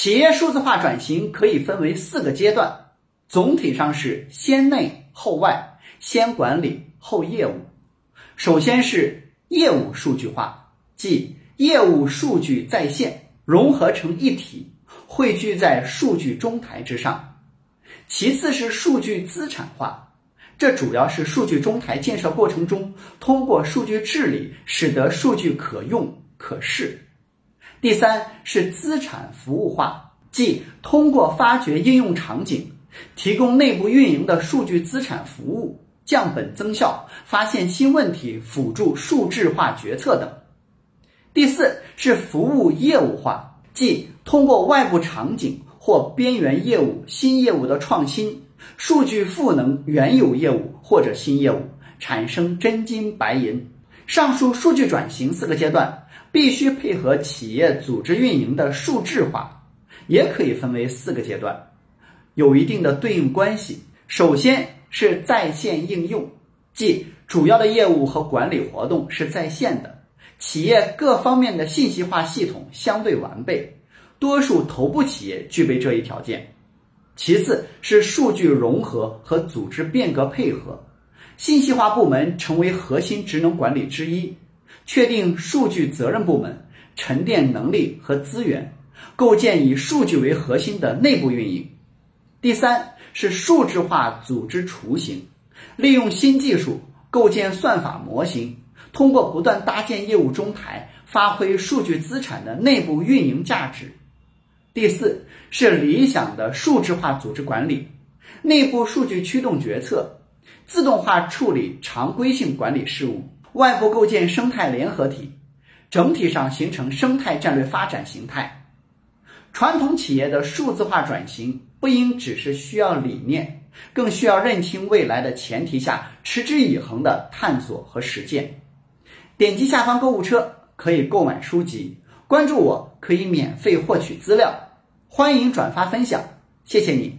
企业数字化转型可以分为四个阶段，总体上是先内后外，先管理后业务。首先是业务数据化，即业务数据在线融合成一体，汇聚在数据中台之上。其次是数据资产化，这主要是数据中台建设过程中，通过数据治理，使得数据可用可视。第三是资产服务化，即通过发掘应用场景，提供内部运营的数据资产服务，降本增效，发现新问题，辅助数字化决策等。第四是服务业务化，即通过外部场景或边缘业务、新业务的创新，数据赋能原有业务或者新业务，产生真金白银。上述数据转型四个阶段。必须配合企业组织运营的数字化，也可以分为四个阶段，有一定的对应关系。首先是在线应用，即主要的业务和管理活动是在线的，企业各方面的信息化系统相对完备，多数头部企业具备这一条件。其次是数据融合和组织变革配合，信息化部门成为核心职能管理之一。确定数据责任部门沉淀能力和资源，构建以数据为核心的内部运营。第三是数字化组织雏形，利用新技术构建算法模型，通过不断搭建业务中台，发挥数据资产的内部运营价值。第四是理想的数字化组织管理，内部数据驱动决策，自动化处理常规性管理事务。外部构建生态联合体，整体上形成生态战略发展形态。传统企业的数字化转型不应只是需要理念，更需要认清未来的前提下，持之以恒的探索和实践。点击下方购物车可以购买书籍，关注我可以免费获取资料，欢迎转发分享，谢谢你。